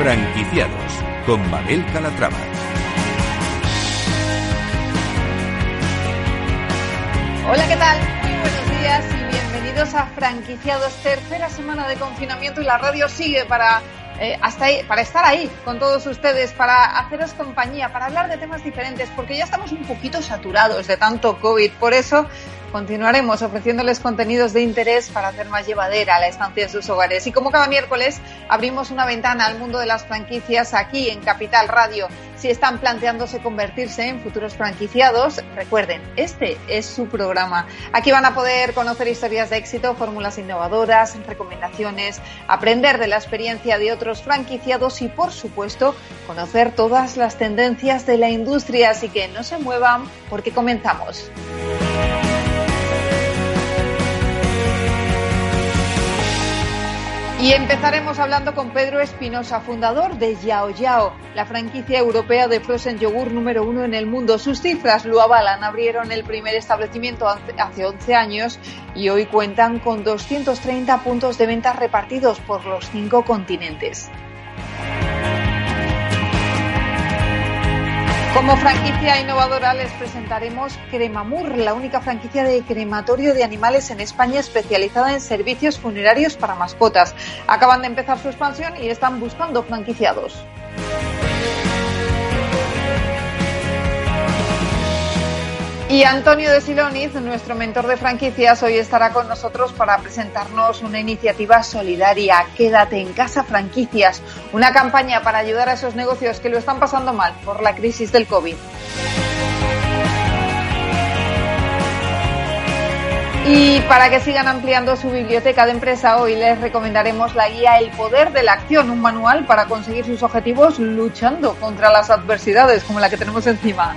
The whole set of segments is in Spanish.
Franquiciados con Mabel Calatrava. Hola, ¿qué tal? Muy buenos días y bienvenidos a Franquiciados, tercera semana de confinamiento y la radio sigue para eh, hasta para estar ahí con todos ustedes, para haceros compañía, para hablar de temas diferentes, porque ya estamos un poquito saturados de tanto COVID. Por eso Continuaremos ofreciéndoles contenidos de interés para hacer más llevadera la estancia en sus hogares. Y como cada miércoles, abrimos una ventana al mundo de las franquicias aquí en Capital Radio. Si están planteándose convertirse en futuros franquiciados, recuerden, este es su programa. Aquí van a poder conocer historias de éxito, fórmulas innovadoras, recomendaciones, aprender de la experiencia de otros franquiciados y, por supuesto, conocer todas las tendencias de la industria. Así que no se muevan porque comenzamos. Y empezaremos hablando con Pedro Espinosa, fundador de Yao Yao, la franquicia europea de frozen yogur número uno en el mundo. Sus cifras lo avalan. Abrieron el primer establecimiento hace 11 años y hoy cuentan con 230 puntos de venta repartidos por los cinco continentes. Como franquicia innovadora les presentaremos Cremamur, la única franquicia de crematorio de animales en España especializada en servicios funerarios para mascotas. Acaban de empezar su expansión y están buscando franquiciados. Y Antonio de Siloniz, nuestro mentor de franquicias, hoy estará con nosotros para presentarnos una iniciativa solidaria, Quédate en casa franquicias, una campaña para ayudar a esos negocios que lo están pasando mal por la crisis del COVID. Y para que sigan ampliando su biblioteca de empresa, hoy les recomendaremos la guía El Poder de la Acción, un manual para conseguir sus objetivos luchando contra las adversidades como la que tenemos encima.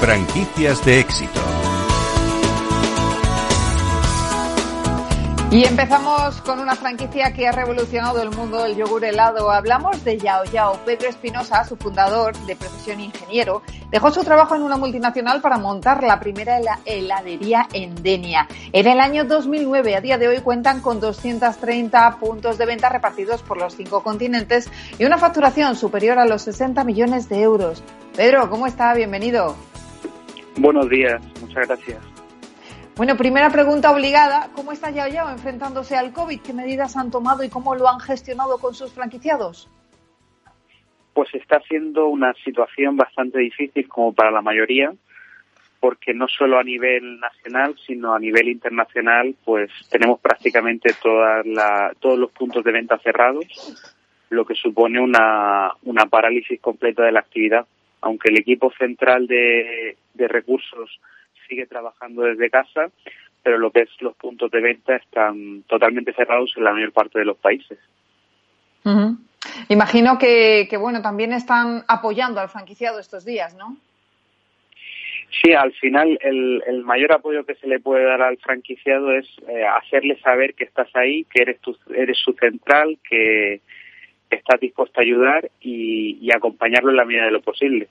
Franquicias de éxito. Y empezamos con una franquicia que ha revolucionado el mundo del yogur helado. Hablamos de Yao Yao. Pedro Espinosa, su fundador, de profesión ingeniero, dejó su trabajo en una multinacional para montar la primera heladería en Denia. En el año 2009, a día de hoy, cuentan con 230 puntos de venta repartidos por los cinco continentes y una facturación superior a los 60 millones de euros. Pedro, ¿cómo está? Bienvenido. Buenos días, muchas gracias. Bueno, primera pregunta obligada. ¿Cómo está Yao Yao enfrentándose al COVID? ¿Qué medidas han tomado y cómo lo han gestionado con sus franquiciados? Pues está siendo una situación bastante difícil como para la mayoría, porque no solo a nivel nacional, sino a nivel internacional, pues tenemos prácticamente toda la, todos los puntos de venta cerrados, lo que supone una, una parálisis completa de la actividad aunque el equipo central de, recursos sigue trabajando desde casa, pero lo que es los puntos de venta están totalmente cerrados en la mayor parte de los países. Imagino que, bueno, también están apoyando al franquiciado estos días, ¿no? Sí, al final el, el mayor apoyo que se le puede dar al franquiciado es eh, hacerle saber que estás ahí, que eres, tu, eres su central, que, estás dispuesto a ayudar y, acompañarlo en la medida de lo posible.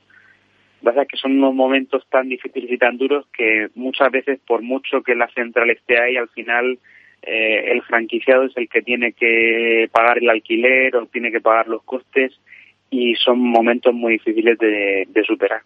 Pasa que son unos momentos tan difíciles y tan duros que muchas veces, por mucho que la central esté ahí, al final eh, el franquiciado es el que tiene que pagar el alquiler o tiene que pagar los costes y son momentos muy difíciles de superar.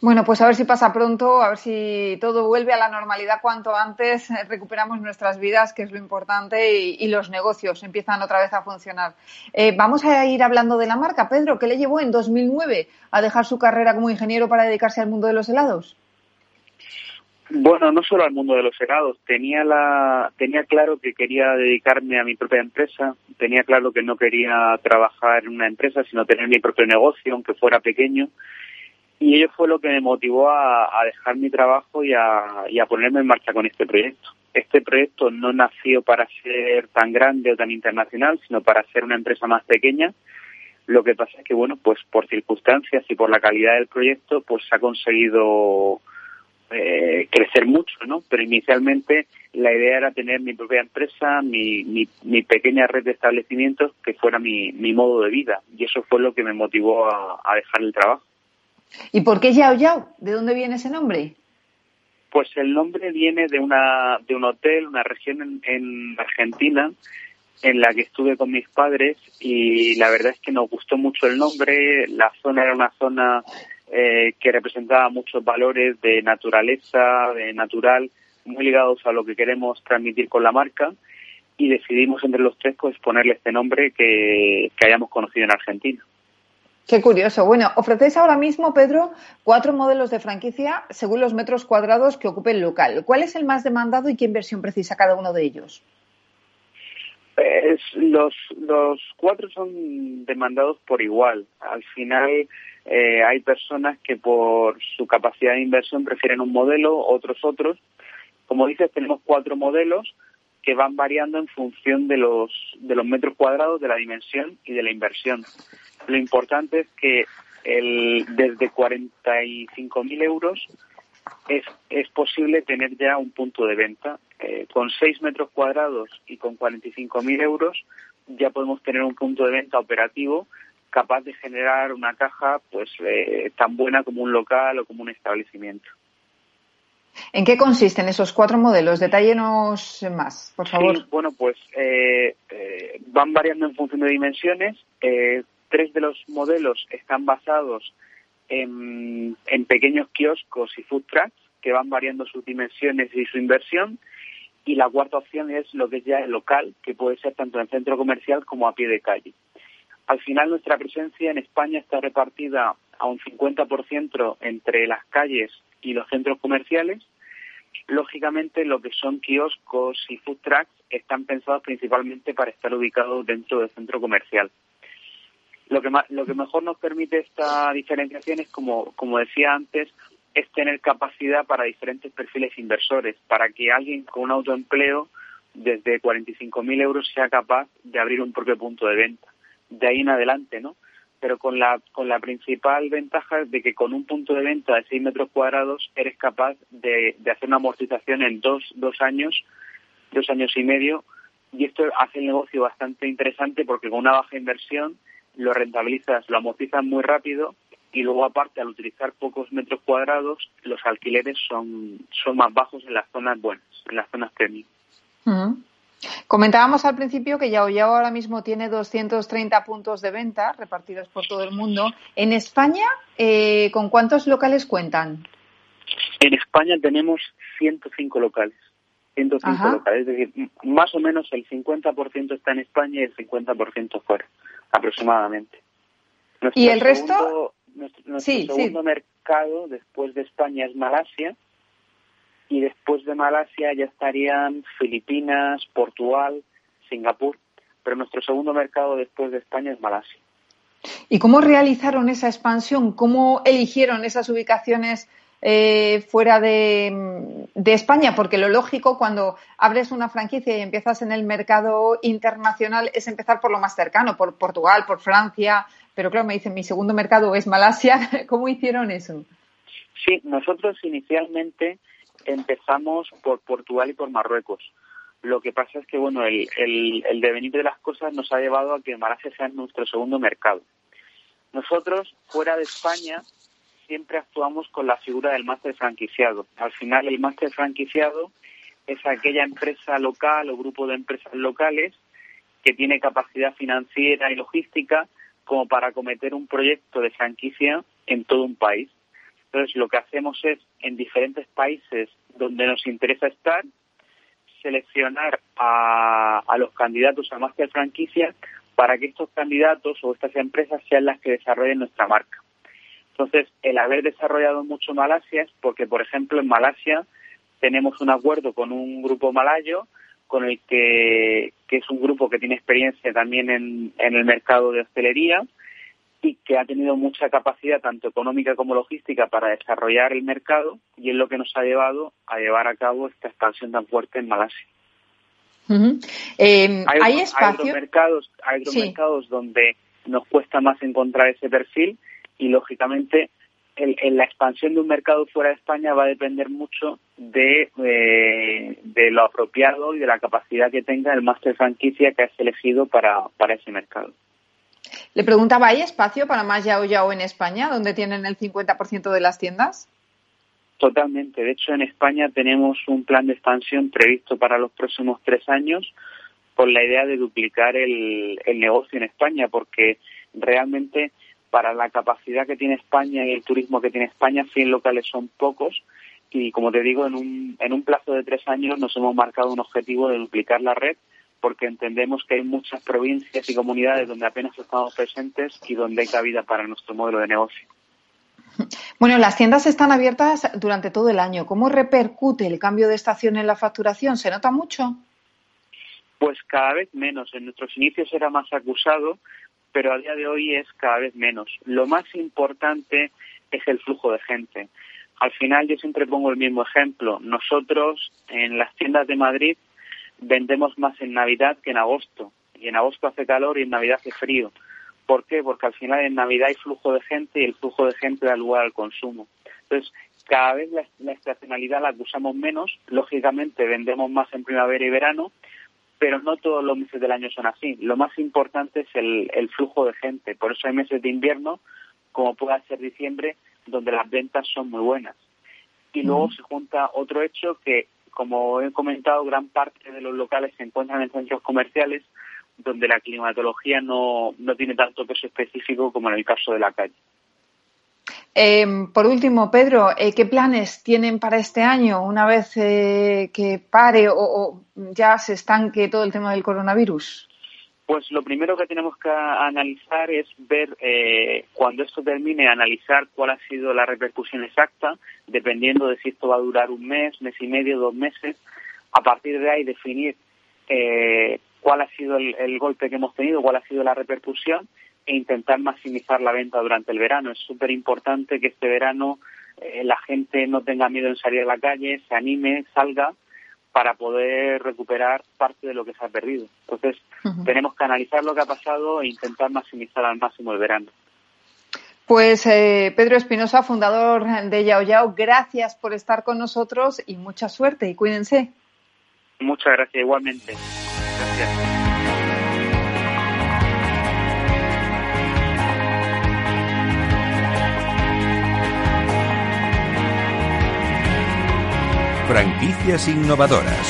Bueno, pues a ver si pasa pronto, a ver si todo vuelve a la normalidad cuanto antes, eh, recuperamos nuestras vidas, que es lo importante, y, los negocios empiezan otra vez a funcionar. Eh, vamos a ir hablando de la marca. Pedro, ¿qué le llevó en 2009 a dejar su carrera como ingeniero para dedicarse al mundo de los helados? Bueno, no solo al mundo de los helados. Tenía, la, tenía claro que quería dedicarme a mi propia empresa. Tenía claro que no quería trabajar en una empresa, sino tener mi propio negocio, aunque fuera pequeño Y ello fue lo que me motivó a, dejar mi trabajo y a, ponerme en marcha con este proyecto. Este proyecto no nació para ser tan grande o tan internacional, sino para ser una empresa más pequeña. Lo que pasa es que, bueno, pues por circunstancias y por la calidad del proyecto, pues se ha conseguido eh, crecer mucho, ¿no? Pero inicialmente la idea era tener mi propia empresa, mi, mi, pequeña red de establecimientos que fuera mi, mi, modo de vida. Y eso fue lo que me motivó a, dejar el trabajo. ¿Y por qué Yao Yao? ¿De dónde viene ese nombre? Pues el nombre viene de una de un hotel, una región en, en Argentina en la que estuve con mis padres y la verdad es que nos gustó mucho el nombre. La zona era una zona eh, que representaba muchos valores de naturaleza, de natural, muy ligados a lo que queremos transmitir con la marca y decidimos entre los tres pues ponerle este nombre que hayamos conocido en Argentina. Qué curioso. Bueno, ofrecéis ahora mismo, Pedro, cuatro modelos de franquicia según los metros cuadrados que ocupe el local. ¿Cuál es el más demandado y qué inversión precisa cada uno de ellos? Los, los cuatro son demandados por igual. Al final eh, hay personas que por su capacidad de inversión prefieren un modelo, otros otros. Como dices, tenemos cuatro modelos que van variando en función de los, de los metros cuadrados, de la dimensión y de la inversión. Lo importante es que el, desde 45.000 euros es, es posible tener ya un punto de venta. Eh, con 6 metros cuadrados y con 45.000 euros ya podemos tener un punto de venta operativo capaz de generar una caja pues eh, tan buena como un local o como un establecimiento. ¿En qué consisten esos cuatro modelos? Detállenos más, por favor. bueno, pues eh, eh, van variando en función de dimensiones. tres de los modelos están basados en, en, pequeños kioscos y food trucks que van variando sus dimensiones y su inversión. Y la cuarta opción es lo que es ya el local, que puede ser tanto en centro comercial como a pie de calle. Al final nuestra presencia en España está repartida a un 50% entre las calles y los centros comerciales. Lógicamente lo que son kioscos y food trucks están pensados principalmente para estar ubicados dentro del centro comercial. Lo que, lo que mejor nos permite esta diferenciación es, como, como decía antes, es tener capacidad para diferentes perfiles inversores, para que alguien con un autoempleo desde 45.000 euros sea capaz de abrir un propio punto de venta de ahí en adelante, ¿no? Pero con la, con la principal ventaja de que con un punto de venta de 6 metros cuadrados eres capaz de, de hacer una amortización en dos, dos años, dos años y medio, y esto hace el negocio bastante interesante porque con una baja inversión lo rentabilizas, lo amortizas muy rápido y luego aparte al utilizar pocos metros cuadrados los alquileres son, son más bajos en las zonas buenas, en las zonas premium. Comentábamos al principio que Yao Yao ahora mismo tiene 230 puntos de venta repartidos por todo el mundo. En España, eh, ¿con cuántos locales cuentan? En España tenemos 105 locales. 105 locales, es decir, más o menos el 50% está en España y el 50% fuera, aproximadamente. ¿Y el resto? Nuestro, segundo mercado después de España es Malasia, y después de Malasia ya estarían Filipinas, Portugal, Singapur, pero nuestro segundo mercado después de España es Malasia. ¿Y cómo realizaron esa expansión? ¿Cómo eligieron esas ubicaciones eh, fuera de, de, España? Porque lo lógico cuando abres una franquicia y empiezas en el mercado internacional es empezar por lo más cercano, por Portugal, por Francia, pero claro, me dicen mi segundo mercado es Malasia. ¿Cómo hicieron eso? Sí, nosotros inicialmente empezamos por Portugal y por Marruecos. Lo que pasa es que, bueno, el, devenir de las cosas nos ha llevado a que Malasia sea nuestro segundo mercado. Nosotros, fuera de España, siempre actuamos con la figura del máster franquiciado. Al final, el máster franquiciado es aquella empresa local o grupo de empresas locales que tiene capacidad financiera y logística como para acometer un proyecto de franquicia en todo un país. Entonces, lo que hacemos es, en diferentes países donde nos interesa estar, seleccionar a, los candidatos a máster franquicia para que estos candidatos o estas empresas sean las que desarrollen nuestra marca. Entonces, el haber desarrollado mucho Malasia es porque, por ejemplo, en Malasia tenemos un acuerdo con un grupo malayo con el que, que es un grupo que tiene experiencia también en el mercado de hostelería y que ha tenido mucha capacidad, tanto económica como logística, para desarrollar el mercado y es lo que nos ha llevado a llevar a cabo esta expansión tan fuerte en Malasia. Eh, hay, espacio. Hay mercados, hay otros mercados donde nos cuesta más encontrar ese perfil y lógicamente en la expansión de un mercado fuera de España va a depender mucho de, eh, de lo apropiado y de la capacidad que tenga el máster franquicia que has elegido para, para ese mercado. Le preguntaba, ¿hay espacio para más Yao Yao en España, donde tienen el 50% de las tiendas? Totalmente. De hecho, en España tenemos un plan de expansión previsto para los próximos tres años con la idea de duplicar el, negocio en España, porque realmente para la capacidad que tiene España y el turismo que tiene España, 100 locales son pocos y, como te digo, en un, en un plazo de tres años nos hemos marcado un objetivo de duplicar la red porque entendemos que hay muchas provincias y comunidades donde apenas estamos presentes y donde hay cabida para nuestro modelo de negocio. Bueno, las tiendas están abiertas durante todo el año. ¿Cómo repercute el cambio de estación en la facturación? ¿Se nota mucho? Pues cada vez menos. En nuestros inicios era más acusado, pero a día de hoy es cada vez menos. Lo más importante es el flujo de gente. Al final yo siempre pongo el mismo ejemplo. Nosotros en las tiendas de Madrid vendemos más en Navidad que en agosto. Y en agosto hace calor y en Navidad hace frío. ¿Por qué? Porque al final en Navidad hay flujo de gente y el flujo de gente da lugar al consumo. Entonces, cada vez la, estacionalidad la usamos menos. Lógicamente, vendemos más en primavera y verano, pero no todos los meses del año son así. Lo más importante es el, el flujo de gente. Por eso hay meses de invierno, como puede ser diciembre, donde las ventas son muy buenas. Y luego se junta otro hecho que como he comentado, gran parte de los locales se encuentran en centros comerciales donde la climatología no, no tiene tanto peso específico como en el caso de la calle. Em, por último, Pedro, eh, ¿qué planes tienen para este año una vez eh, que pare o, ya se estanque todo el tema del coronavirus? Pues lo primero que tenemos que analizar es ver, eh, cuando esto termine, analizar cuál ha sido la repercusión exacta, dependiendo de si esto va a durar un mes, mes y medio, dos meses. A partir de ahí definir eh, cuál ha sido el, golpe que hemos tenido, cuál ha sido la repercusión e intentar maximizar la venta durante el verano. Es súper importante que este verano eh, la gente no tenga miedo en salir a la calle, se anime, salga para poder recuperar parte de lo que se ha perdido. Entonces, tenemos que analizar lo que ha pasado e intentar maximizar al máximo el verano. Pues eh, Pedro Espinosa, fundador de Yao Yao, gracias por estar con nosotros y mucha suerte y cuídense. Muchas gracias, igualmente. Gracias. Franquicias innovadoras.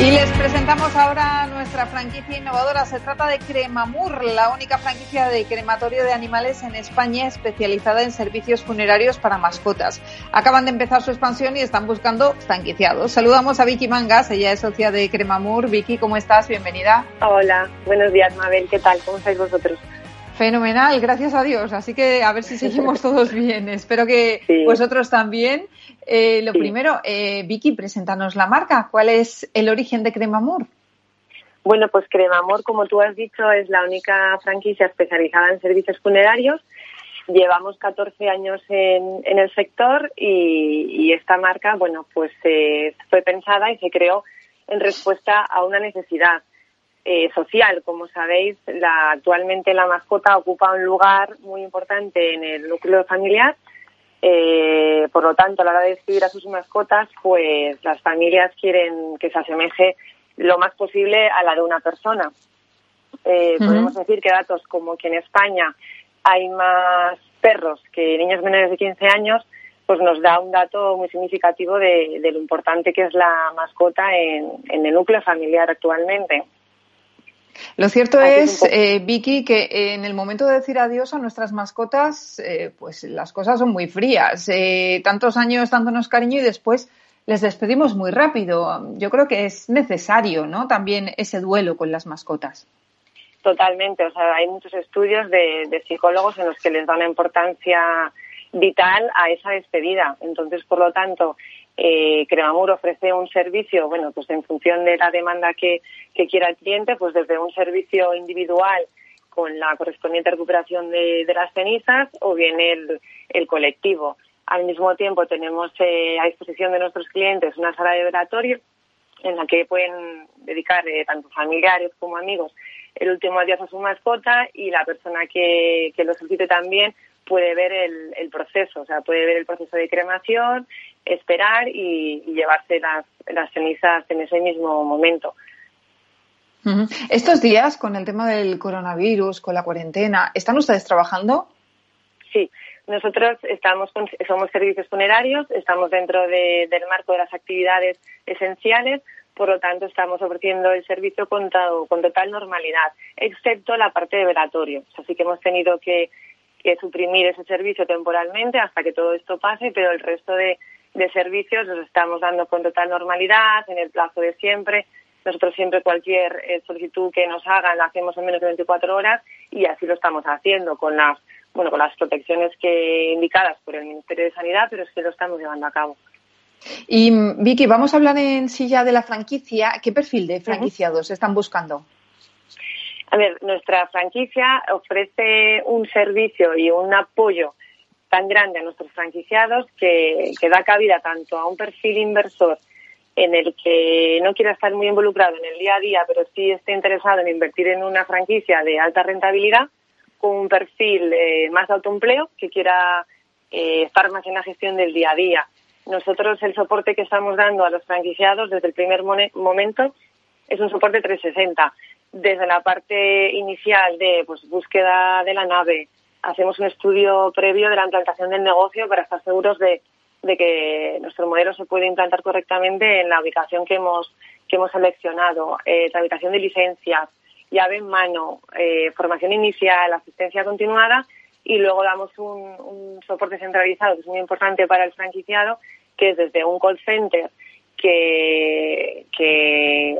Y les presentamos ahora nuestra franquicia innovadora. Se trata de Cremamur, la única franquicia de crematorio de animales en España especializada en servicios funerarios para mascotas. Acaban de empezar su expansión y están buscando franquiciados. Saludamos a Vicky Mangas, ella es socia de Cremamur. Vicky, ¿cómo estás? Bienvenida. Hola, buenos días, Mabel. ¿Qué tal? ¿Cómo estáis vosotros? Fenomenal, gracias a Dios. Así que a ver si seguimos todos bien. Espero que vosotros también. Eh, lo primero, eh, Vicky, preséntanos la marca. ¿Cuál es el origen de Cremamor? Bueno, pues Cremamor, como tú has dicho, es la única franquicia especializada en servicios funerarios. Llevamos 14 años en, el sector y, esta marca, bueno, pues eh, fue pensada y se creó en respuesta a una necesidad eh, social. Como sabéis, la, actualmente la mascota ocupa un lugar muy importante en el núcleo familiar. Eh, por lo tanto, a la hora de decidir a sus mascotas, pues las familias quieren que se asemeje lo más posible a la de una persona. Eh, podemos decir que datos como que en España hay más perros que niños menores de 15 años, pues nos da un dato muy significativo de, lo importante que es la mascota en el núcleo familiar actualmente. Lo cierto es, eh, Vicky, que en el momento de decir adiós a nuestras mascotas, eh, pues las cosas son muy frías. Eh, tantos años dándonos cariño y después les despedimos muy rápido. Yo creo que es necesario, ¿no? También ese duelo con las mascotas. Totalmente. O sea, hay muchos estudios de, de psicólogos en los que les dan una importancia vital a esa despedida. Entonces, por lo tanto, eh, Cremamur ofrece un servicio, bueno, pues en función de la demanda que, quiera el cliente, pues desde un servicio individual con la correspondiente recuperación de, las cenizas o bien el, colectivo. Al mismo tiempo tenemos eh, a disposición de nuestros clientes una sala de velatorio en la que pueden dedicar eh, tanto familiares como amigos el último adiós a su mascota y la persona que, que lo solicite también puede ver el, el, proceso, o sea, puede ver el proceso de cremación, esperar y, llevarse las, las, cenizas en ese mismo momento. Estos días, con el tema del coronavirus, con la cuarentena, ¿están ustedes trabajando? Sí, nosotros estamos somos servicios funerarios, estamos dentro del marco de las actividades esenciales, por lo tanto estamos ofreciendo el servicio con, con total normalidad, excepto la parte de velatorio. Así que hemos tenido que, suprimir ese servicio temporalmente hasta que todo esto pase, pero el resto de, servicios los estamos dando con total normalidad, en el plazo de siempre. Nosotros siempre cualquier eh, solicitud que nos hagan la hacemos en menos de 24 horas y así lo estamos haciendo con las bueno con las protecciones que indicadas por el Ministerio de Sanidad, pero es que lo estamos llevando a cabo. Y Vicky, vamos a hablar en sí ya de la franquicia. ¿Qué perfil de franquiciados están buscando? A ver, nuestra franquicia ofrece un servicio y un apoyo tan grande a nuestros franquiciados que, da cabida tanto a un perfil inversor en el que no quiera estar muy involucrado en el día a día, pero sí esté interesado en invertir en una franquicia de alta rentabilidad, con un perfil eh, más autoempleo que quiera eh, estar más en la gestión del día a día. Nosotros el soporte que estamos dando a los franquiciados desde el primer momento es un soporte 360. Desde la parte inicial de pues, búsqueda de la nave, hacemos un estudio previo de la implantación del negocio para estar seguros de, que nuestro modelo se puede implantar correctamente en la ubicación que hemos, que hemos seleccionado. Eh, de licencias, llave en mano, eh, formación inicial, asistencia continuada y luego damos un, soporte centralizado que es muy importante para el franquiciado, que es desde un call center que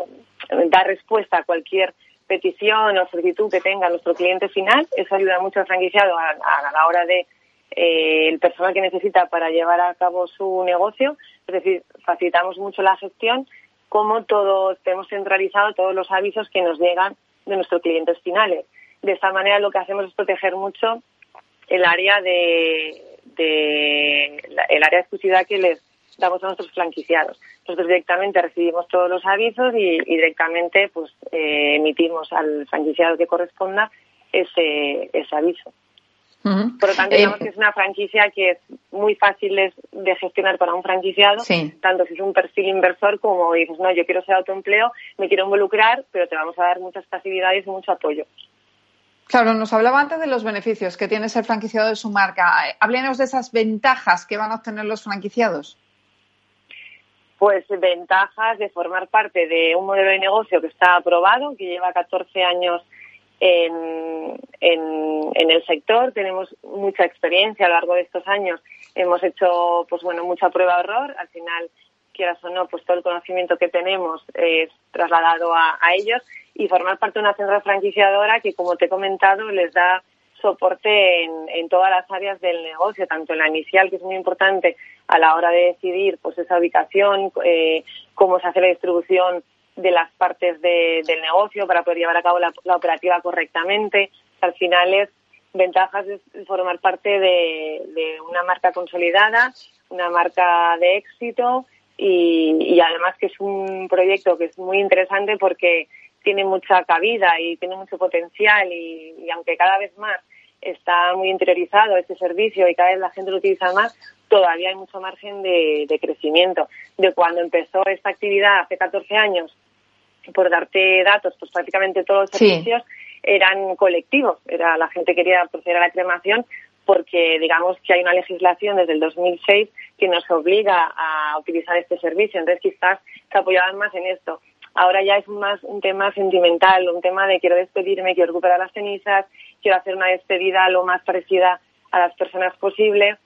da respuesta a cualquier petición o solicitud que tenga nuestro cliente final. Eso ayuda mucho al franquiciado a, la hora de eh, el personal que necesita para llevar a cabo su negocio. Es decir, facilitamos mucho la gestión, como todo tenemos centralizado todos los avisos que nos llegan de nuestros clientes finales. De esta manera lo que hacemos es proteger mucho el área de, el área de exclusividad que les damos a nuestros franquiciados. Nosotros directamente recibimos todos los avisos y, directamente pues eh, emitimos al franquiciado que corresponda ese, ese aviso. Por lo tanto, digamos eh, que es una franquicia que es muy fácil de gestionar para un franquiciado, tanto si es un perfil inversor como dices, no, yo quiero ser autoempleo, me quiero involucrar, pero te vamos a dar muchas facilidades y mucho apoyo. Claro, nos hablaba antes de los beneficios que tiene ser franquiciado de su marca. Háblenos de esas ventajas que van a obtener los franquiciados. Pues ventajas de formar parte de un modelo de negocio que está aprobado, que lleva 14 años en, en, el sector. Tenemos mucha experiencia a lo largo de estos años. Hemos hecho, pues bueno, mucha prueba de error. Al final, quieras o no, pues todo el conocimiento que tenemos es trasladado a ellos y formar parte de una central franquiciadora que, como te he comentado, les da soporte en, todas las áreas del negocio, tanto en la inicial, que es muy importante a la hora de decidir pues esa ubicación, eh, cómo se hace la distribución de las partes del negocio para poder llevar a cabo la, operativa correctamente. Al final es ventajas de formar parte de, una marca consolidada, una marca de éxito y, y además que es un proyecto que es muy interesante porque tiene mucha cabida y tiene mucho potencial y, aunque cada vez más está muy interiorizado este servicio y cada vez la gente lo utiliza más, todavía hay mucho margen de, crecimiento. De cuando empezó esta actividad hace 14 años, por darte datos, pues prácticamente todos los servicios eran colectivos. Era la gente quería proceder a la cremación porque digamos que hay una legislación desde el 2006 que nos obliga a utilizar este servicio. Entonces quizás se apoyaban más en esto. Ahora ya es más un tema sentimental, un tema de quiero despedirme, quiero recuperar las cenizas, quiero hacer una despedida lo más parecida a las personas posible.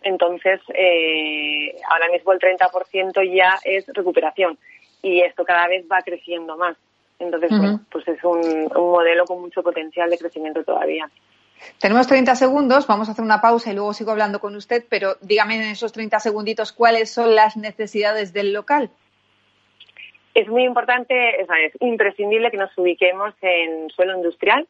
Entonces, eh, ahora mismo el 30% ya es recuperación y esto cada vez va creciendo más. Entonces, pues es un, un modelo con mucho potencial de crecimiento todavía. Tenemos 30 segundos, vamos a hacer una pausa y luego sigo hablando con usted, pero dígame en esos 30 segunditos cuáles son las necesidades del local es muy importante, es, imprescindible que nos ubiquemos en suelo industrial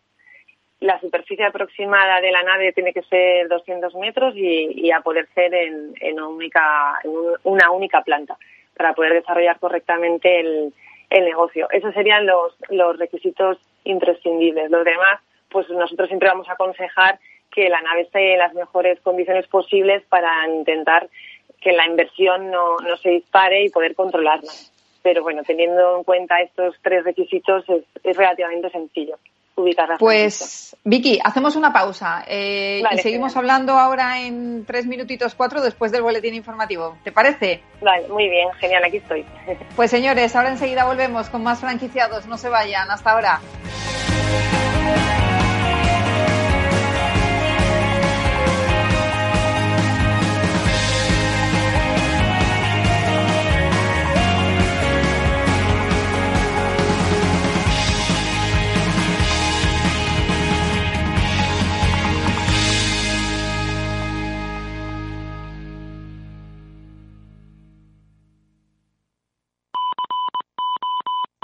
la superficie aproximada de la nave tiene que ser 200 metros y, a poder ser en, una, única, en una única planta para poder desarrollar correctamente el, el negocio. Esos serían los, los requisitos imprescindibles. Los demás, pues nosotros siempre vamos a aconsejar que la nave esté en las mejores condiciones posibles para intentar que la inversión no, no se dispare y poder controlarla. Pero bueno, teniendo en cuenta estos tres requisitos es, es relativamente sencillo. Pues, Vicky, hacemos una pausa eh, y seguimos hablando ahora en tres minutitos cuatro después del boletín informativo. ¿Te parece? Vale, muy bien, genial, aquí estoy. Pues señores, ahora enseguida volvemos con más franquiciados. No se vayan, hasta ahora.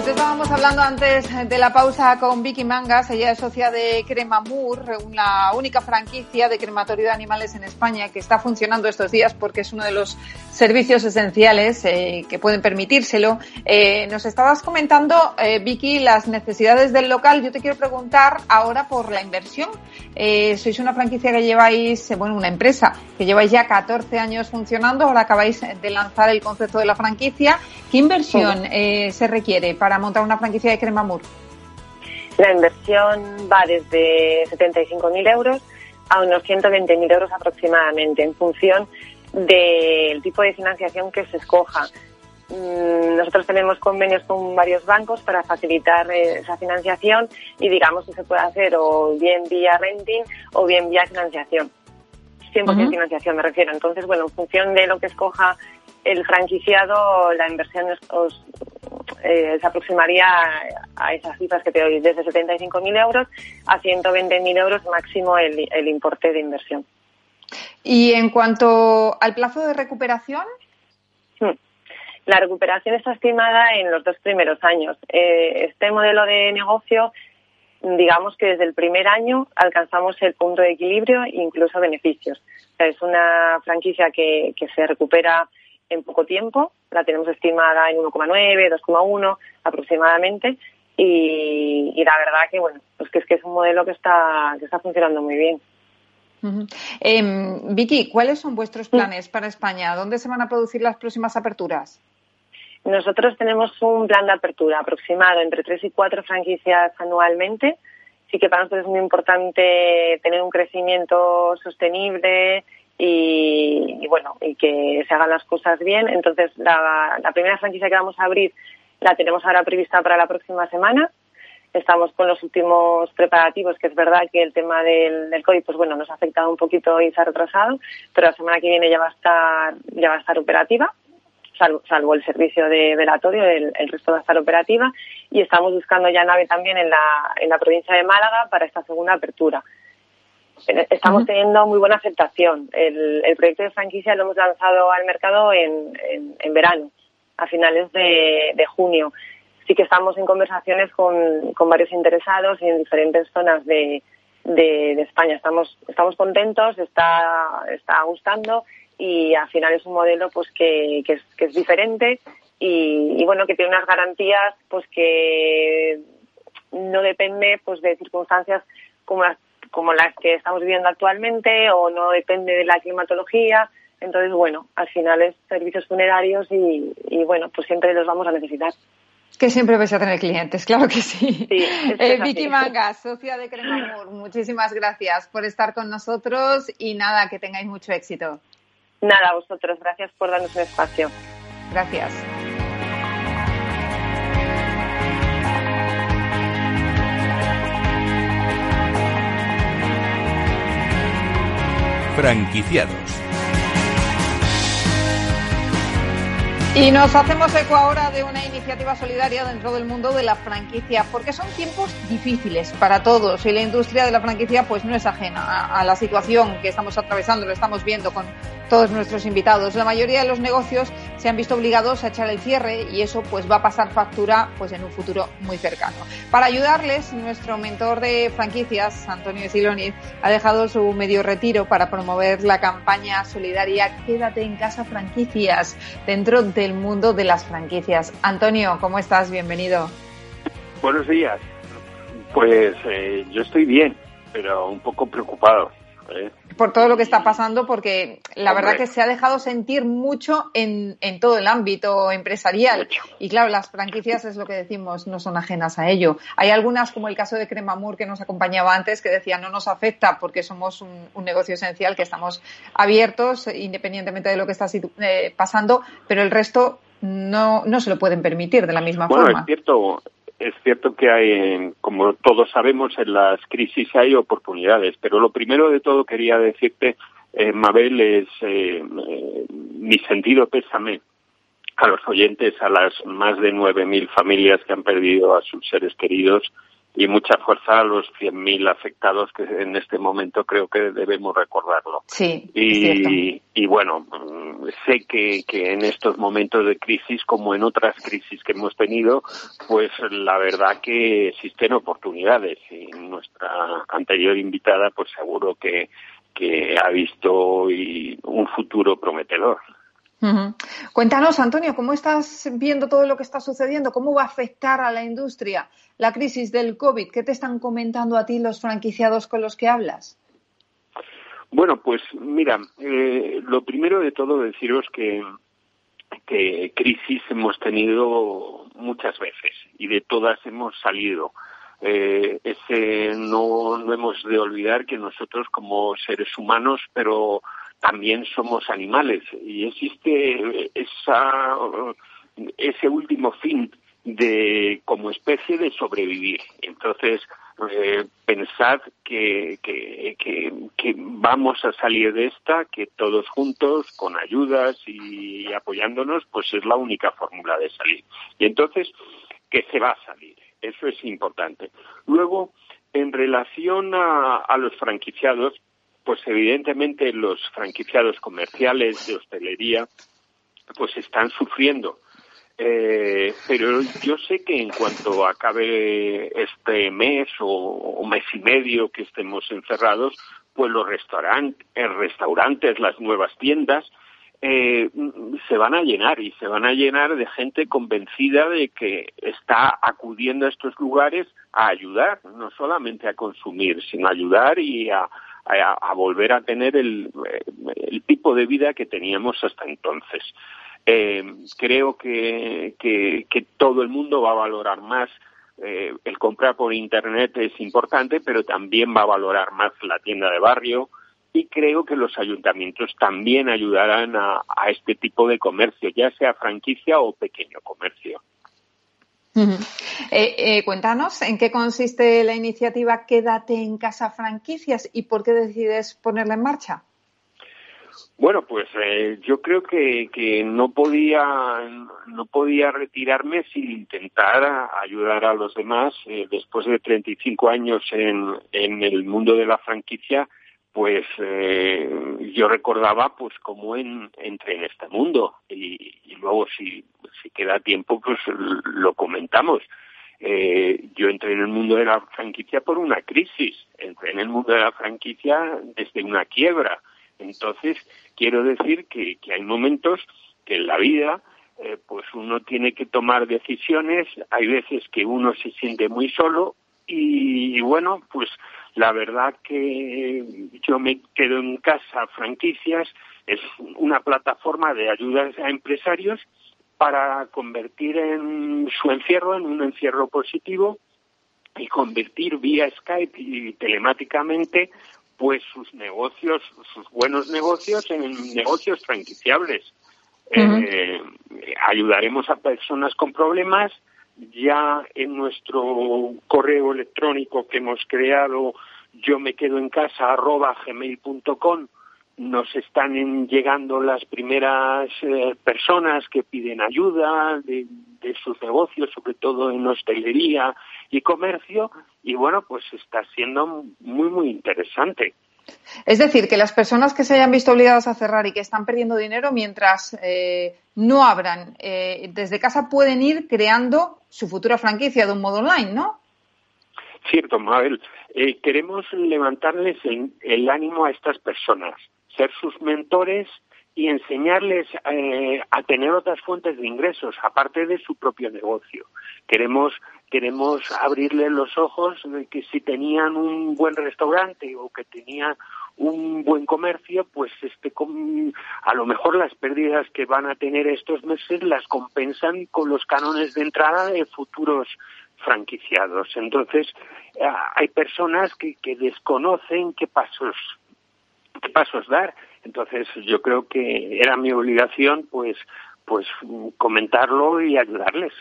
Pues estábamos hablando antes de la pausa con Vicky Mangas, ella es socia de Cremamur, una única franquicia de crematorio de animales en España que está funcionando estos días porque es uno de los servicios esenciales eh, que pueden permitírselo. Eh, nos estabas comentando, eh, Vicky, las necesidades del local. Yo te quiero preguntar ahora por la inversión. sois una franquicia que lleváis, bueno, una empresa que lleváis ya 14 años funcionando, ahora acabáis de lanzar el concepto de la franquicia. ¿Qué inversión se requiere para montar una franquicia de Cremamur? La inversión va desde 75.000 euros a unos 120.000 euros aproximadamente, en función del tipo de financiación que se escoja. Mm, nosotros tenemos convenios con varios bancos para facilitar eh, esa financiación y digamos que se puede hacer o bien vía renting o bien vía financiación. 100% financiación me refiero. Entonces, bueno, en función de lo que escoja el franquiciado, la inversión os, eh, se aproximaría a esas cifras que te doy, desde 75.000 euros a 120.000 euros máximo el, el importe de inversión. Y en cuanto al plazo de recuperación. Hmm. La recuperación está estimada en los dos primeros años. Eh, este modelo de negocio, digamos que desde el primer año alcanzamos el punto de equilibrio e incluso beneficios. es una franquicia que, que se recupera en poco tiempo, la tenemos estimada en 1,9, 2,1 aproximadamente, y, y, la verdad que bueno, pues que es que es un modelo que está, que está funcionando muy bien. Em, Vicky, ¿cuáles son vuestros planes para España? ¿Dónde se van a producir las próximas aperturas? Nosotros tenemos un plan de apertura aproximado entre tres y cuatro franquicias anualmente. Sí que para nosotros es muy importante tener un crecimiento sostenible y, bueno, y que se hagan las cosas bien. Entonces, la primera franquicia que vamos a abrir la tenemos ahora prevista para la próxima semana estamos con los últimos preparativos, que es verdad que el tema del, del COVID, pues bueno, nos ha afectado un poquito y se ha retrasado, pero la semana que viene ya va a estar, ya va a estar operativa, salvo, el servicio de velatorio, el, resto va a estar operativa, y estamos buscando ya nave también en la, en la provincia de Málaga para esta segunda apertura. Estamos teniendo muy buena aceptación. El, proyecto de franquicia lo hemos lanzado al mercado en, en, verano, a finales de, junio. Sí que estamos en conversaciones con, con varios interesados y en diferentes zonas de, de, España. Estamos, estamos contentos, está, está gustando y al final es un modelo pues que, que, es, que es diferente y, bueno que tiene unas garantías pues que no depende pues de circunstancias como las como las que estamos viviendo actualmente o no depende de la climatología entonces bueno al final es servicios funerarios y, y bueno pues siempre los vamos a necesitar que siempre vais a tener clientes, claro que sí. Eh, Vicky Manga, socia de Cremamur, muchísimas gracias por estar con nosotros y nada, que tengáis mucho éxito. Nada, vosotros, gracias por darnos un espacio. Gracias. Franquiciados. Y nos hacemos eco ahora de una iniciativa solidaria dentro del mundo de la franquicia, porque son tiempos difíciles para todos y la industria de la franquicia pues no es ajena a, la situación que estamos atravesando, lo estamos viendo con todos nuestros invitados. La mayoría de los negocios se han visto obligados a echar el cierre y eso pues va a pasar factura pues en un futuro muy cercano. Para ayudarles, nuestro mentor de franquicias, Antonio Siloniz, ha dejado su medio retiro para promover la campaña solidaria Quédate en casa franquicias dentro del mundo de las franquicias. Antonio, ¿cómo estás? Bienvenido. Buenos días. Pues eh, yo estoy bien, pero un poco preocupado. ¿Eh? por todo lo que está pasando, porque la verdad que se ha dejado sentir mucho en, en todo el ámbito empresarial. Y claro, las franquicias es lo que decimos, no son ajenas a ello. Hay algunas, como el caso de Cremamur, que nos acompañaba antes, que decía no nos afecta porque somos un, negocio esencial, que estamos abiertos independientemente de lo que está eh, pasando, pero el resto no, no se lo pueden permitir de la misma bueno, forma. Es cierto, es cierto que hay, como todos sabemos, en las crisis hay oportunidades, pero lo primero de todo quería decirte, eh, Mabel, es eh, eh, mi sentido pésame a los oyentes, a las más de 9.000 familias que han perdido a sus seres queridos y mucha fuerza a los 100.000 afectados que en este momento creo que debemos recordarlo. Sí. Y, y bueno, sé que, que en estos momentos de crisis, como en otras crisis que hemos tenido, pues la verdad que existen oportunidades y nuestra anterior invitada, pues seguro que, que ha visto un futuro prometedor. Cuéntanos, Antonio, ¿cómo estás viendo todo lo que está sucediendo? ¿Cómo va a afectar a la industria la crisis del COVID? ¿Qué te están comentando a ti los franquiciados con los que hablas? Bueno, pues mira, eh, lo primero de todo deciros que, que crisis hemos tenido muchas veces y de todas hemos salido. Eh, ese no, no hemos de olvidar que nosotros como seres humanos, pero también somos animales y existe esa, ese último fin de como especie de sobrevivir. Entonces, eh, pensad que, que, que, vamos a salir de esta, que todos juntos, con ayudas y apoyándonos, pues es la única fórmula de salir. Y entonces, que se va a salir. Eso es importante. Luego, en relación a los franquiciados, pues evidentemente los franquiciados comerciales de hostelería pues están sufriendo. Eh, pero yo sé que en cuanto acabe este mes o, mes y medio que estemos encerrados, pues los restaurantes, restaurantes las nuevas tiendas, eh, se van a llenar y se van a llenar de gente convencida de que está acudiendo a estos lugares a ayudar, no solamente a consumir, sino a ayudar y a, a, volver a tener el, el, tipo de vida que teníamos hasta entonces. Eh, creo que, que, que, todo el mundo va a valorar más eh, el comprar por Internet es importante, pero también va a valorar más la tienda de barrio y creo que los ayuntamientos también ayudarán a, a este tipo de comercio, ya sea franquicia o pequeño comercio. Eh, eh, cuéntanos en qué consiste la iniciativa Quédate en casa franquicias y por qué decides ponerla en marcha. Bueno, pues eh, yo creo que, que, no podía no podía retirarme sin intentar ayudar a los demás. después de 35 años en, en el mundo de la franquicia, pues eh, yo recordaba pues cómo en, entré en este mundo y, luego si, si queda tiempo pues lo comentamos. Eh, yo entré en el mundo de la franquicia por una crisis, entré en el mundo de la franquicia desde una quiebra. Entonces, quiero decir que, que hay momentos que en la vida eh, pues uno tiene que tomar decisiones, hay veces que uno se siente muy solo y bueno, pues la verdad que yo me quedo en casa franquicias, es una plataforma de ayudas a empresarios para convertir en su encierro en un encierro positivo y convertir vía Skype y telemáticamente pues sus negocios, sus buenos negocios en negocios franquiciables. Eh, ayudaremos a personas con problemas ya en nuestro correo electrónico que hemos creado yo me quedo en casa arroba gmail.com nos están llegando las primeras eh, personas que piden ayuda de, sus negocios, sobre todo en hostelería y comercio, y bueno, pues está siendo muy, muy interesante. Es decir, que las personas que se hayan visto obligadas a cerrar y que están perdiendo dinero mientras eh, no abran eh, desde casa pueden ir creando su futura franquicia de un modo online, ¿no? Cierto, Mabel. Eh, queremos levantarles el, ánimo a estas personas, ser sus mentores y enseñarles eh, a tener otras fuentes de ingresos aparte de su propio negocio. Queremos queremos abrirles los ojos de que si tenían un buen restaurante o que tenían un buen comercio, pues este a lo mejor las pérdidas que van a tener estos meses las compensan con los cánones de entrada de futuros franquiciados. Entonces, eh, hay personas que, que desconocen qué pasos, qué pasos dar. Entonces, yo creo que era mi obligación, pues, pues comentarlo y ayudarles.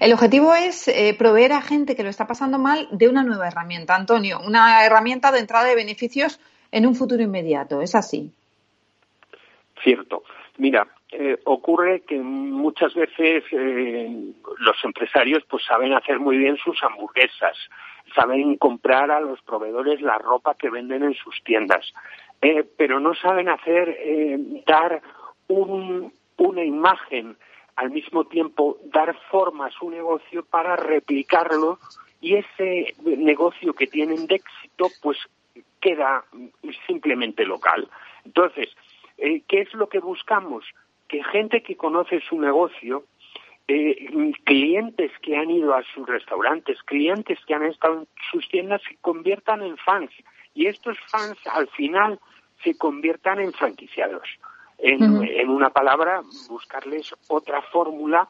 El objetivo es eh, proveer a gente que lo está pasando mal de una nueva herramienta, Antonio, una herramienta de entrada de beneficios en un futuro inmediato. ¿Es así? Cierto. Mira, eh, ocurre que muchas veces eh, los empresarios pues saben hacer muy bien sus hamburguesas, saben comprar a los proveedores la ropa que venden en sus tiendas, eh, pero no saben hacer dar una imagen al mismo tiempo dar forma a su negocio para replicarlo y ese negocio que tienen de éxito pues queda simplemente local. Entonces, ¿qué es lo que buscamos? que gente que conoce su negocio, eh, clientes que han ido a sus restaurantes, clientes que han estado en sus tiendas se conviertan en fans y estos fans al final se conviertan en franquiciados. En, una palabra, buscarles otra fórmula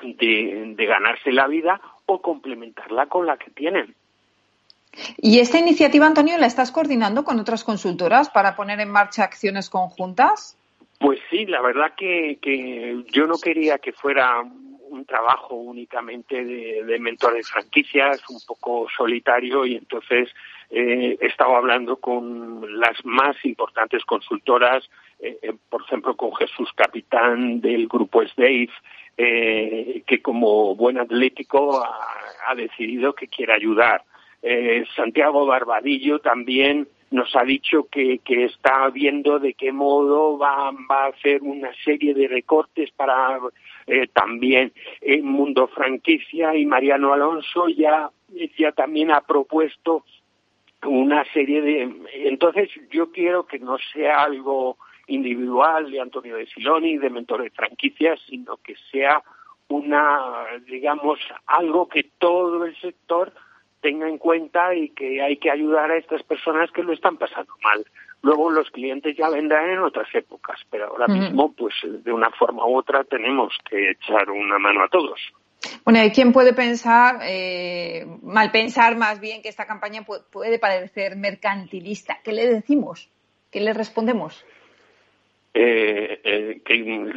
de, de ganarse la vida o complementarla con la que tienen. ¿Y esta iniciativa, Antonio, la estás coordinando con otras consultoras para poner en marcha acciones conjuntas? Pues sí, la verdad que, que yo no quería que fuera un trabajo únicamente de, de mentor de franquicias, un poco solitario, y entonces eh, he estado hablando con las más importantes consultoras, eh, eh, por ejemplo, con Jesús Capitán del grupo SDAVE, eh, que como buen atlético ha, ha decidido que quiere ayudar. Eh, Santiago Barbadillo también nos ha dicho que, que está viendo de qué modo va, va a hacer una serie de recortes para eh, también en Mundo Franquicia y Mariano Alonso. Ya, ya también ha propuesto una serie de... Entonces yo quiero que no sea algo individual de Antonio de Siloni, de Mentor de Franquicias, sino que sea una, digamos, algo que todo el sector tenga en cuenta y que hay que ayudar a estas personas que lo están pasando mal. Luego los clientes ya vendrán en otras épocas, pero ahora mismo, pues de una forma u otra, tenemos que echar una mano a todos. Bueno, ¿y quién puede pensar, eh, mal pensar más bien, que esta campaña puede, parecer mercantilista? ¿Qué le decimos? ¿Qué le respondemos? Eh, eh, que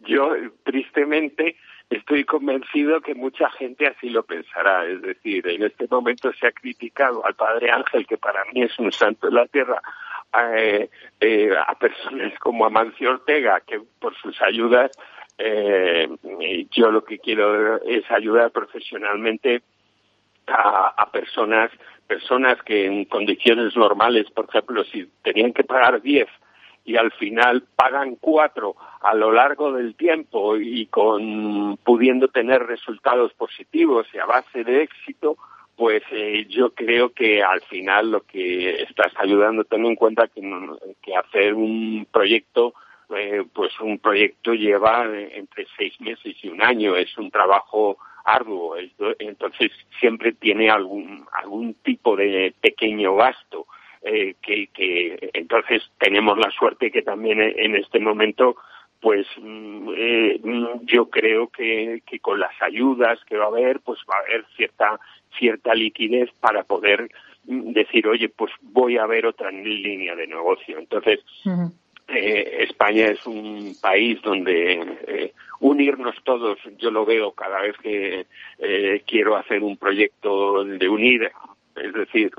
yo, tristemente, estoy convencido que mucha gente así lo pensará. Es decir, en este momento se ha criticado al Padre Ángel, que para mí es un santo de la tierra, eh, eh, a personas como Amancio Ortega, que por sus ayudas, eh, yo lo que quiero es ayudar profesionalmente a, personas personas que en condiciones normales, por ejemplo, si tenían que pagar 10 y al final pagan 4 a lo largo del tiempo y con pudiendo tener resultados positivos y a base de éxito, pues eh, yo creo que al final lo que estás ayudando, ten en cuenta que, que hacer un proyecto, eh, pues un proyecto lleva entre seis meses y un año, es un trabajo arduo, entonces siempre tiene algún, algún tipo de pequeño gasto. Eh, que, que entonces tenemos la suerte que también en este momento pues mm, eh, yo creo que, que con las ayudas que va a haber pues va a haber cierta cierta liquidez para poder decir, oye, pues voy a ver otra línea de negocio. Entonces, eh, España es un país donde eh, unirnos todos, yo lo veo cada vez que eh, quiero hacer un proyecto de unir, es decir,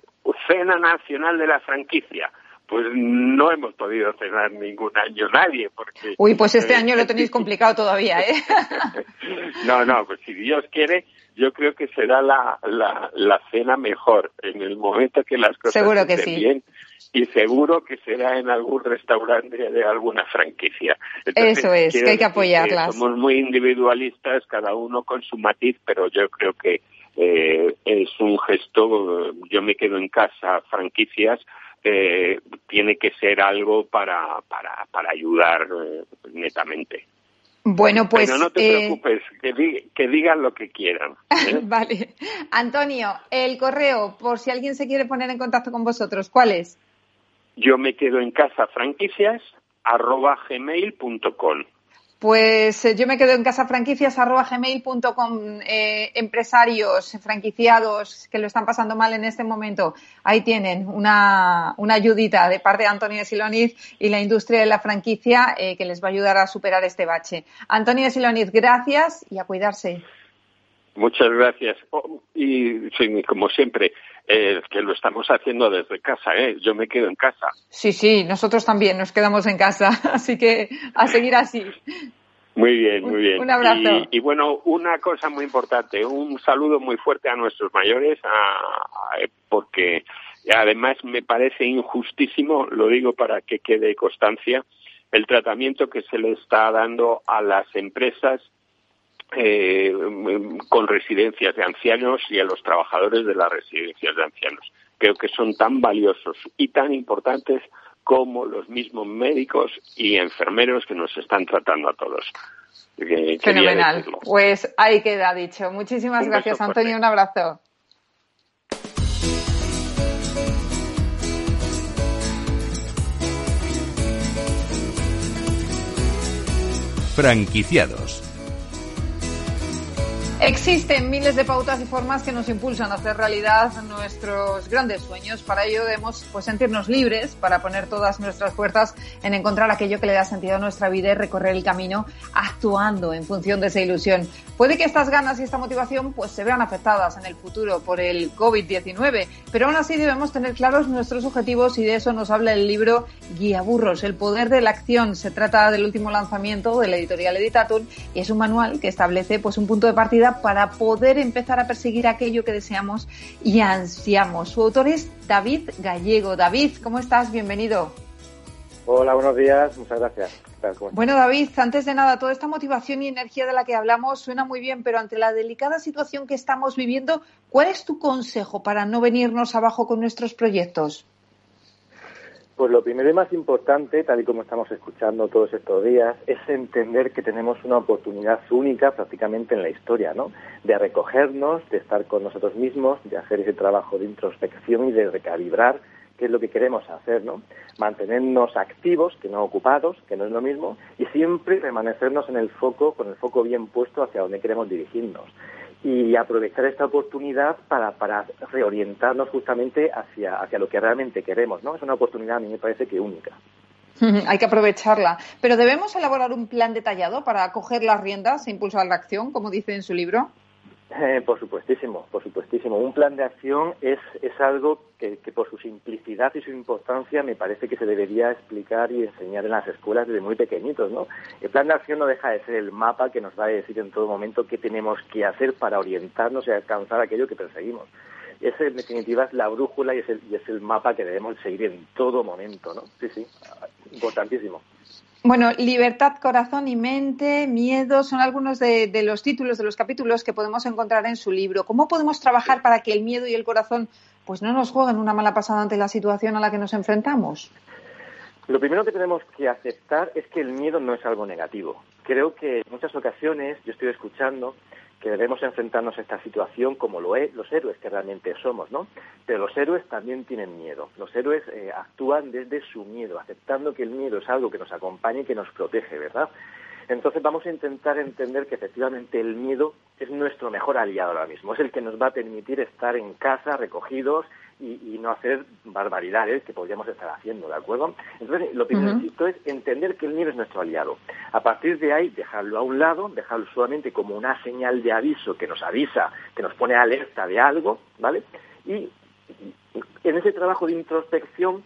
Cena Nacional de la Franquicia pues no hemos podido cenar ningún año nadie. Porque, Uy, pues este año lo tenéis complicado todavía, ¿eh? no, no, pues si Dios quiere, yo creo que será la, la, la cena mejor en el momento que las cosas seguro que estén bien y seguro que será en algún restaurante de alguna franquicia. Eso es, que hay que apoyarlas. somos muy individualistas, cada uno con su matiz, pero yo creo que eh, es un gesto, yo me quedo en casa, franquicias, eh, tiene que ser algo para, para, para ayudar eh, netamente. Bueno, pues. Pero no te eh, preocupes, que, digan lo que quieran. vale. Antonio, el correo, por si alguien se quiere poner en contacto con vosotros, ¿cuál es? Yo me quedo en casa franquicias arroba gmail.com. Pues eh, yo me quedo en casafranquicias.gmail.com. Eh, empresarios, franquiciados que lo están pasando mal en este momento, ahí tienen una, una ayudita de parte de Antonio Siloniz y la industria de la franquicia eh, que les va a ayudar a superar este bache. Antonio Siloniz, gracias y a cuidarse. Muchas gracias. Oh, y como siempre, eh, que lo estamos haciendo desde casa, ¿eh? Yo me quedo en casa. Sí, sí, nosotros también nos quedamos en casa, así que a seguir así. Muy bien, muy bien. Un abrazo. Y, bueno, una cosa muy importante, un saludo muy fuerte a nuestros mayores, porque además me parece injustísimo, lo digo para que quede constancia, el tratamiento que se le está dando a las empresas eh, con residencias de ancianos y a los trabajadores de las residencias de ancianos. Creo que son tan valiosos y tan importantes como los mismos médicos y enfermeros que nos están tratando a todos. Fenomenal. Pues ahí queda dicho. Muchísimas gracias, Antonio. Un abrazo. Franquiciados Existen miles de pautas y formas que nos impulsan a hacer realidad nuestros grandes sueños. Para ello debemos pues, sentirnos libres para poner todas nuestras fuerzas en encontrar aquello que le da sentido a nuestra vida y recorrer el camino actuando en función de esa ilusión. Puede que estas ganas y esta motivación pues, se vean afectadas en el futuro por el COVID-19, pero aún así debemos tener claros nuestros objetivos y de eso nos habla el libro Guía Burros, el poder de la acción. Se trata del último lanzamiento de la editorial Editatum y es un manual que establece pues, un punto de partida para poder empezar a perseguir aquello que deseamos y ansiamos. Su autor es David Gallego. David, ¿cómo estás? Bienvenido. Hola, buenos días. Muchas gracias. Bueno, David, antes de nada, toda esta motivación y energía de la que hablamos suena muy bien, pero ante la delicada situación que estamos viviendo, ¿cuál es tu consejo para no venirnos abajo con nuestros proyectos? Pues lo primero y más importante, tal y como estamos escuchando todos estos días, es entender que tenemos una oportunidad única prácticamente en la historia, ¿no? De recogernos, de estar con nosotros mismos, de hacer ese trabajo de introspección y de recalibrar qué es lo que queremos hacer, ¿no? Mantenernos activos, que no ocupados, que no es lo mismo, y siempre permanecernos en el foco, con el foco bien puesto hacia donde queremos dirigirnos y aprovechar esta oportunidad para, para reorientarnos justamente hacia, hacia lo que realmente queremos, ¿no? Es una oportunidad a mí me parece que única. Hay que aprovecharla. Pero debemos elaborar un plan detallado para coger las riendas e impulsar la acción, como dice en su libro. Eh, por supuestísimo, por supuestísimo. Un plan de acción es, es algo que, por su simplicidad y su importancia me parece que se debería explicar y enseñar en las escuelas desde muy pequeñitos, ¿no? El plan de acción no deja de ser el mapa que nos va a decir en todo momento qué tenemos que hacer para orientarnos y alcanzar aquello que perseguimos. Ese, en definitiva, es la brújula y es el, y es el mapa que debemos seguir en todo momento, ¿no? Sí, sí, importantísimo. Bueno, libertad, corazón y mente, miedo, son algunos de, los títulos de los capítulos que podemos encontrar en su libro. ¿Cómo podemos trabajar para que el miedo y el corazón pues no nos jueguen una mala pasada ante la situación a la que nos enfrentamos? Lo primero que tenemos que aceptar es que el miedo no es algo negativo. Creo que en muchas ocasiones yo estoy escuchando que debemos enfrentarnos a esta situación como lo es los héroes que realmente somos, ¿no? Pero los héroes también tienen miedo. Los héroes eh, actúan desde su miedo, aceptando que el miedo es algo que nos acompaña y que nos protege, ¿verdad? Entonces vamos a intentar entender que efectivamente el miedo es nuestro mejor aliado ahora mismo, es el que nos va a permitir estar en casa recogidos y, no hacer barbaridades que podríamos estar haciendo, ¿de acuerdo? Entonces, lo primero es entender que el miedo es nuestro aliado. A partir de ahí, dejarlo a un lado, dejarlo solamente como una señal de aviso que nos avisa, que nos pone alerta de algo, ¿vale? Y en ese trabajo de introspección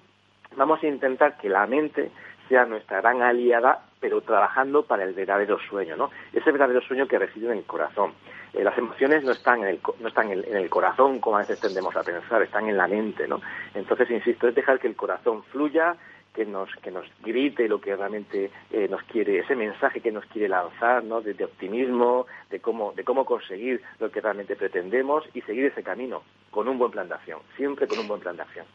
vamos a intentar que la mente nuestra gran aliada, pero trabajando para el verdadero sueño, ¿no? Ese verdadero sueño que reside en el corazón. Eh, las emociones no están, en el, no están en el, corazón, como a veces tendemos a pensar, están en la mente, ¿no? Entonces, insisto, es dejar que el corazón fluya, que nos, que nos grite lo que realmente eh, nos quiere, ese mensaje que nos quiere lanzar, ¿no? De, optimismo, de cómo, de cómo conseguir lo que realmente pretendemos y seguir ese camino con un buen plan de acción, siempre con un buen plan de acción.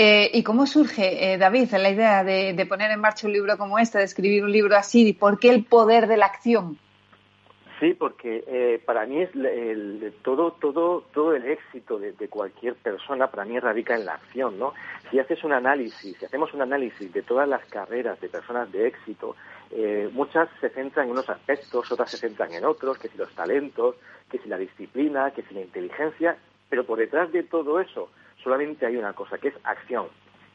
Eh, ¿Y cómo surge, David, la idea de, de, poner en marcha un libro como este, de escribir un libro así? ¿Por qué el poder de la acción? Sí, porque eh, para mí es el, todo, todo, todo el éxito de, cualquier persona para mí radica en la acción, ¿no? Si haces un análisis, si hacemos un análisis de todas las carreras de personas de éxito, eh, muchas se centran en unos aspectos, otras se centran en otros, que si los talentos, que si la disciplina, que si la inteligencia, pero por detrás de todo eso solamente hay una cosa, que es acción.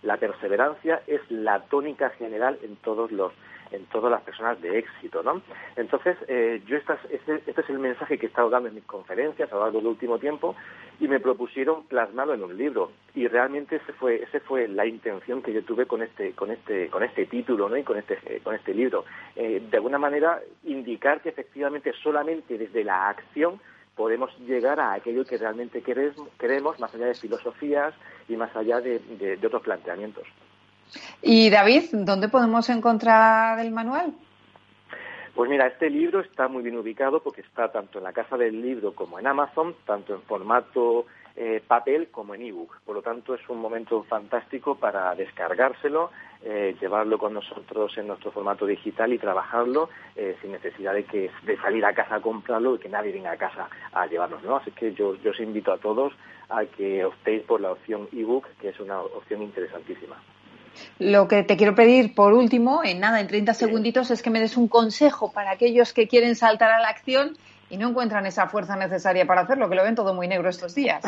La perseverancia es la tónica general en todos los en todas las personas de éxito, ¿no? Entonces, eh, yo este, este, es el mensaje que he estado dando en mis conferencias a lo largo del último tiempo y me propusieron plasmarlo en un libro y realmente ese fue ese fue la intención que yo tuve con este con este con este título, ¿no? Y con este con este libro, eh, de alguna manera indicar que efectivamente solamente desde la acción podemos llegar a aquello que realmente queremos, queremos más allá de filosofías y más allá de otros planteamientos. Y David, ¿dónde podemos encontrar el manual? Pues mira, este libro está muy bien ubicado porque está tanto en la casa del libro como en Amazon, tanto en formato eh, papel como en ebook. Por lo tanto, es un momento fantástico para descargárselo, eh, llevarlo con nosotros en nuestro formato digital y trabajarlo eh, sin necesidad de que de salir a casa a comprarlo y que nadie venga a casa a llevarnos. ¿no? Así que yo, yo os invito a todos a que optéis por la opción ebook, que es una opción interesantísima. Lo que te quiero pedir por último, en nada, en 30 segunditos, es que me des un consejo para aquellos que quieren saltar a la acción y no encuentran esa fuerza necesaria para hacerlo, que lo ven todo muy negro estos días.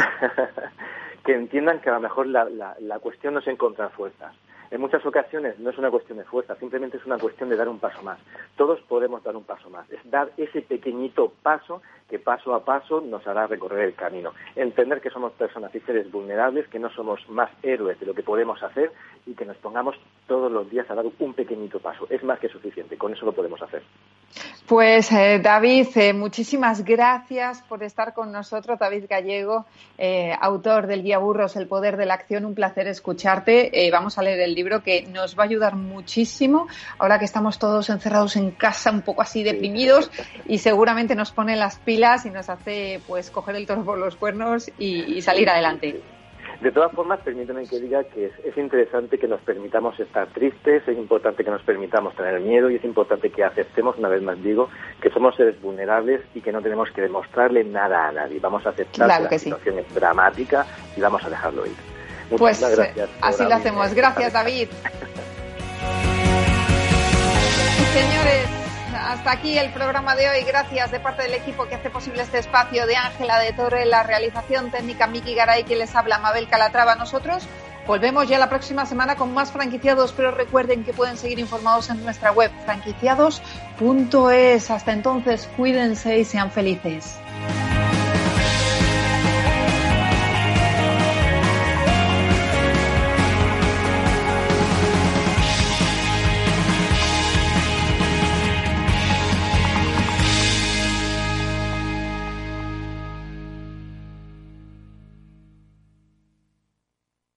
que entiendan que a lo mejor la, la cuestión no es encontrar fuerzas, en muchas ocasiones no es una cuestión de fuerza, simplemente es una cuestión de dar un paso más. Todos podemos dar un paso más, es dar ese pequeñito paso que paso a paso nos hará recorrer el camino. Entender que somos personas y seres vulnerables, que no somos más héroes de lo que podemos hacer y que nos pongamos todos los días a dar un pequeñito paso. Es más que suficiente, con eso lo podemos hacer. Pues eh, David, eh, muchísimas gracias por estar con nosotros. David Gallego, eh, autor del Guía Burros, El Poder de la Acción. Un placer escucharte. vamos a leer el libro que nos va a ayudar muchísimo ahora que estamos todos encerrados en casa, un poco así deprimidos y seguramente nos pone las pilas y nos hace pues coger el toro por los cuernos y salir adelante. De todas formas, permíteme que diga que es, interesante que nos permitamos estar tristes, es importante que nos permitamos tener miedo y es importante que aceptemos, una vez más digo, que somos seres vulnerables y que no tenemos que demostrarle nada a nadie. Vamos a aceptar que, la situación es dramática y vamos a dejarlo ir. Muchas pues gracias así lo hacemos. Gracias, David. Señores, hasta aquí el programa de hoy. Gracias de parte del equipo que hace posible este espacio de Ángela de Torre, la realización técnica Miki Garay, que les habla Mabel Calatrava. Nosotros volvemos ya la próxima semana con más franquiciados, pero recuerden que pueden seguir informados en nuestra web franquiciados.es. Hasta entonces, cuídense y sean felices.